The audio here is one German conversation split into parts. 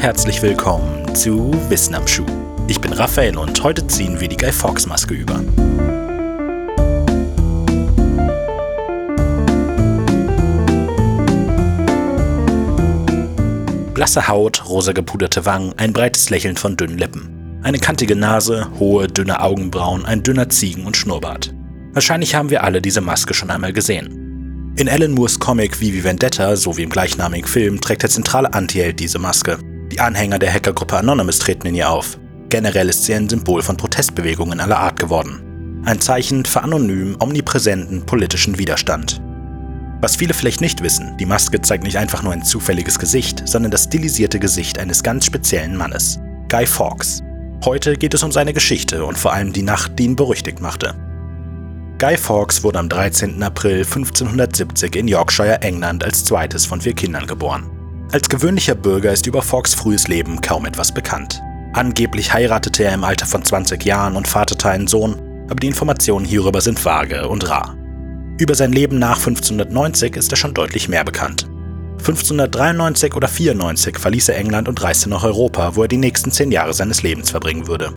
herzlich willkommen zu Wissen am Schuh. Ich bin Raphael und heute ziehen wir die Guy Fawkes Maske über. Blasse Haut, rosa gepuderte Wangen, ein breites Lächeln von dünnen Lippen. Eine kantige Nase, hohe, dünne Augenbrauen, ein dünner Ziegen- und Schnurrbart. Wahrscheinlich haben wir alle diese Maske schon einmal gesehen. In Alan Moores Comic Vivi Vendetta sowie im gleichnamigen Film trägt der zentrale Anti-Held diese Maske. Die Anhänger der Hackergruppe Anonymous treten in ihr auf. Generell ist sie ein Symbol von Protestbewegungen aller Art geworden. Ein Zeichen für anonym, omnipräsenten politischen Widerstand. Was viele vielleicht nicht wissen, die Maske zeigt nicht einfach nur ein zufälliges Gesicht, sondern das stilisierte Gesicht eines ganz speziellen Mannes. Guy Fawkes. Heute geht es um seine Geschichte und vor allem die Nacht, die ihn berüchtigt machte. Guy Fawkes wurde am 13. April 1570 in Yorkshire, England, als zweites von vier Kindern geboren. Als gewöhnlicher Bürger ist über Fawkes frühes Leben kaum etwas bekannt. Angeblich heiratete er im Alter von 20 Jahren und vaterte einen Sohn, aber die Informationen hierüber sind vage und rar. Über sein Leben nach 1590 ist er schon deutlich mehr bekannt. 1593 oder 94 verließ er England und reiste nach Europa, wo er die nächsten zehn Jahre seines Lebens verbringen würde.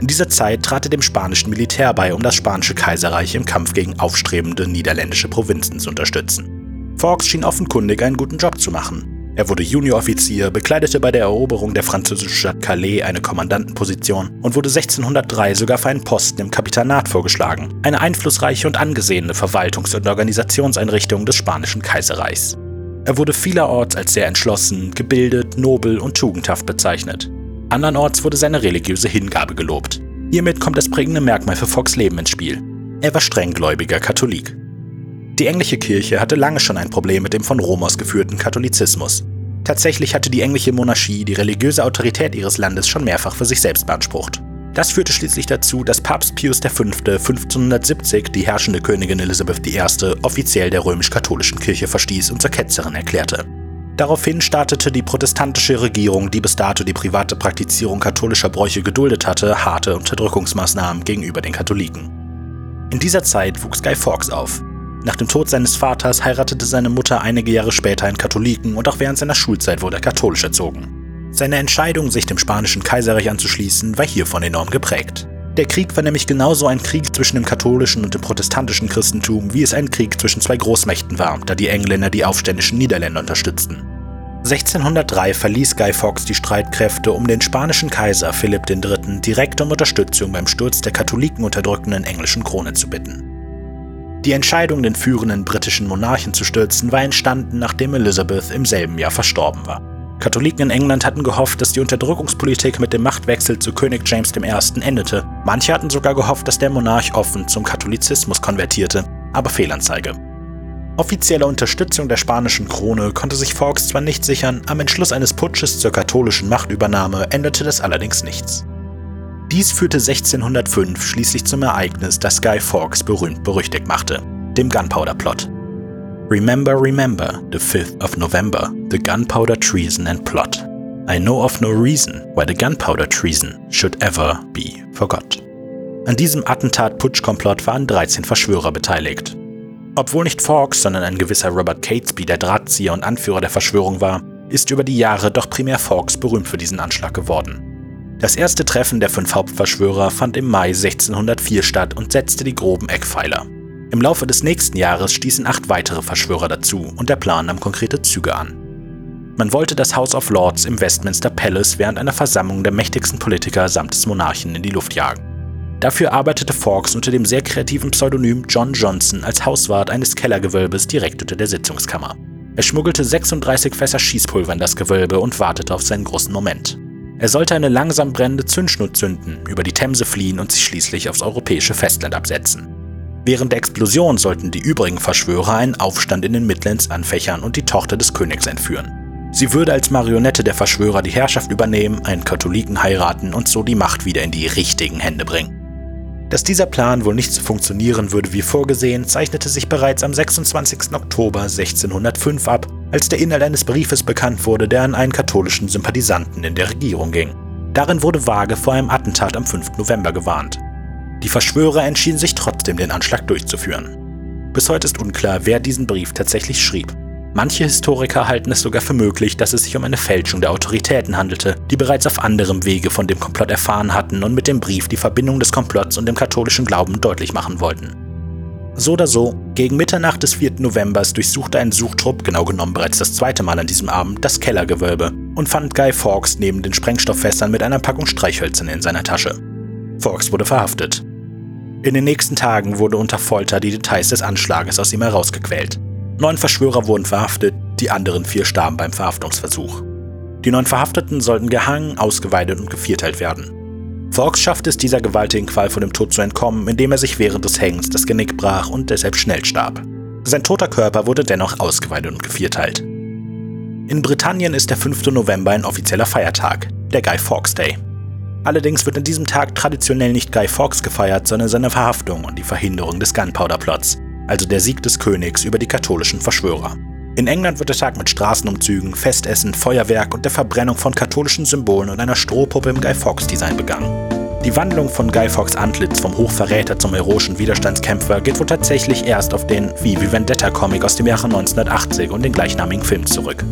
In dieser Zeit trat er dem spanischen Militär bei, um das spanische Kaiserreich im Kampf gegen aufstrebende niederländische Provinzen zu unterstützen. Fawkes schien offenkundig einen guten Job zu machen. Er wurde Junioroffizier, bekleidete bei der Eroberung der französischen Stadt Calais eine Kommandantenposition und wurde 1603 sogar für einen Posten im Kapitanat vorgeschlagen, eine einflussreiche und angesehene Verwaltungs- und Organisationseinrichtung des spanischen Kaiserreichs. Er wurde vielerorts als sehr entschlossen, gebildet, nobel und tugendhaft bezeichnet. Andernorts wurde seine religiöse Hingabe gelobt. Hiermit kommt das prägende Merkmal für Fox Leben ins Spiel. Er war strenggläubiger Katholik. Die englische Kirche hatte lange schon ein Problem mit dem von Rom aus geführten Katholizismus. Tatsächlich hatte die englische Monarchie die religiöse Autorität ihres Landes schon mehrfach für sich selbst beansprucht. Das führte schließlich dazu, dass Papst Pius V. 1570 die herrschende Königin Elisabeth I. offiziell der römisch-katholischen Kirche verstieß und zur Ketzerin erklärte. Daraufhin startete die protestantische Regierung, die bis dato die private Praktizierung katholischer Bräuche geduldet hatte, harte Unterdrückungsmaßnahmen gegenüber den Katholiken. In dieser Zeit wuchs Guy Fawkes auf. Nach dem Tod seines Vaters heiratete seine Mutter einige Jahre später einen Katholiken und auch während seiner Schulzeit wurde er katholisch erzogen. Seine Entscheidung, sich dem spanischen Kaiserreich anzuschließen, war hiervon enorm geprägt. Der Krieg war nämlich genauso ein Krieg zwischen dem katholischen und dem protestantischen Christentum, wie es ein Krieg zwischen zwei Großmächten war, da die Engländer die aufständischen Niederländer unterstützten. 1603 verließ Guy Fawkes die Streitkräfte, um den spanischen Kaiser Philipp III. direkt um Unterstützung beim Sturz der Katholiken unterdrückenden englischen Krone zu bitten. Die Entscheidung, den führenden britischen Monarchen zu stürzen, war entstanden, nachdem Elizabeth im selben Jahr verstorben war. Katholiken in England hatten gehofft, dass die Unterdrückungspolitik mit dem Machtwechsel zu König James I. endete. Manche hatten sogar gehofft, dass der Monarch offen zum Katholizismus konvertierte, aber Fehlanzeige. Offizielle Unterstützung der spanischen Krone konnte sich Fawkes zwar nicht sichern, am Entschluss eines Putsches zur katholischen Machtübernahme änderte das allerdings nichts. Dies führte 1605 schließlich zum Ereignis, das Guy Fawkes berühmt-berüchtigt machte, dem Gunpowder Plot. Remember, remember, the 5th of November, the gunpowder treason and plot. I know of no reason why the gunpowder treason should ever be forgot. An diesem Attentat-Putsch-Komplott waren 13 Verschwörer beteiligt. Obwohl nicht Fawkes, sondern ein gewisser Robert Catesby der Drahtzieher und Anführer der Verschwörung war, ist über die Jahre doch primär Fawkes berühmt für diesen Anschlag geworden. Das erste Treffen der fünf Hauptverschwörer fand im Mai 1604 statt und setzte die groben Eckpfeiler. Im Laufe des nächsten Jahres stießen acht weitere Verschwörer dazu und der Plan nahm konkrete Züge an. Man wollte das House of Lords im Westminster Palace während einer Versammlung der mächtigsten Politiker samt des Monarchen in die Luft jagen. Dafür arbeitete Fawkes unter dem sehr kreativen Pseudonym John Johnson als Hauswart eines Kellergewölbes direkt unter der Sitzungskammer. Er schmuggelte 36 Fässer Schießpulver in das Gewölbe und wartete auf seinen großen Moment. Er sollte eine langsam brennende Zündschnur zünden, über die Themse fliehen und sich schließlich aufs europäische Festland absetzen. Während der Explosion sollten die übrigen Verschwörer einen Aufstand in den Midlands anfächern und die Tochter des Königs entführen. Sie würde als Marionette der Verschwörer die Herrschaft übernehmen, einen Katholiken heiraten und so die Macht wieder in die richtigen Hände bringen. Dass dieser Plan wohl nicht so funktionieren würde wie vorgesehen, zeichnete sich bereits am 26. Oktober 1605 ab, als der Inhalt eines Briefes bekannt wurde, der an einen katholischen Sympathisanten in der Regierung ging. Darin wurde vage vor einem Attentat am 5. November gewarnt. Die Verschwörer entschieden sich trotzdem, den Anschlag durchzuführen. Bis heute ist unklar, wer diesen Brief tatsächlich schrieb. Manche Historiker halten es sogar für möglich, dass es sich um eine Fälschung der Autoritäten handelte, die bereits auf anderem Wege von dem Komplott erfahren hatten und mit dem Brief die Verbindung des Komplotts und dem katholischen Glauben deutlich machen wollten. So oder so, gegen Mitternacht des 4. Novembers durchsuchte ein Suchtrupp, genau genommen bereits das zweite Mal an diesem Abend, das Kellergewölbe und fand Guy Fawkes neben den Sprengstofffässern mit einer Packung Streichhölzern in seiner Tasche. Fawkes wurde verhaftet. In den nächsten Tagen wurde unter Folter die Details des Anschlages aus ihm herausgequält. Neun Verschwörer wurden verhaftet, die anderen vier starben beim Verhaftungsversuch. Die neun Verhafteten sollten gehangen, ausgeweidet und gevierteilt werden. Fawkes schaffte es dieser gewaltigen Qual vor dem Tod zu entkommen, indem er sich während des Hängens das Genick brach und deshalb schnell starb. Sein toter Körper wurde dennoch ausgeweidet und gevierteilt. In Britannien ist der 5. November ein offizieller Feiertag, der Guy Fawkes Day. Allerdings wird an diesem Tag traditionell nicht Guy Fawkes gefeiert, sondern seine Verhaftung und die Verhinderung des Gunpowder-Plots, also der Sieg des Königs über die katholischen Verschwörer. In England wird der Tag mit Straßenumzügen, Festessen, Feuerwerk und der Verbrennung von katholischen Symbolen und einer Strohpuppe im Guy Fawkes-Design begangen. Die Wandlung von Guy Fawkes Antlitz vom Hochverräter zum heroischen Widerstandskämpfer geht wohl tatsächlich erst auf den V wie Vendetta-Comic aus dem Jahre 1980 und den gleichnamigen Film zurück.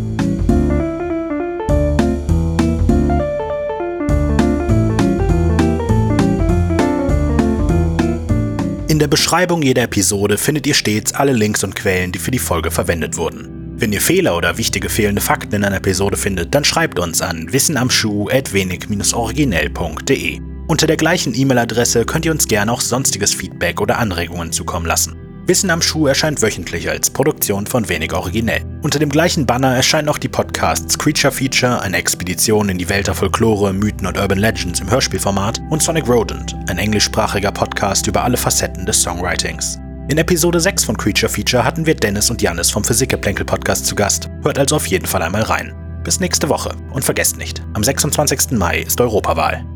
In der Beschreibung jeder Episode findet ihr stets alle Links und Quellen, die für die Folge verwendet wurden. Wenn ihr Fehler oder wichtige fehlende Fakten in einer Episode findet, dann schreibt uns an wissenamschuh.wenig-originell.de. Unter der gleichen E-Mail-Adresse könnt ihr uns gerne auch sonstiges Feedback oder Anregungen zukommen lassen. Wissen am Schuh erscheint wöchentlich als Produktion von Wenig Originell. Unter dem gleichen Banner erscheinen auch die Podcasts Creature Feature, eine Expedition in die Welt der Folklore, Mythen und Urban Legends im Hörspielformat und Sonic Rodent, ein englischsprachiger Podcast über alle Facetten des Songwritings. In Episode 6 von Creature Feature hatten wir Dennis und Janis vom Physikgeplänkel Podcast zu Gast. Hört also auf jeden Fall einmal rein. Bis nächste Woche und vergesst nicht, am 26. Mai ist Europawahl.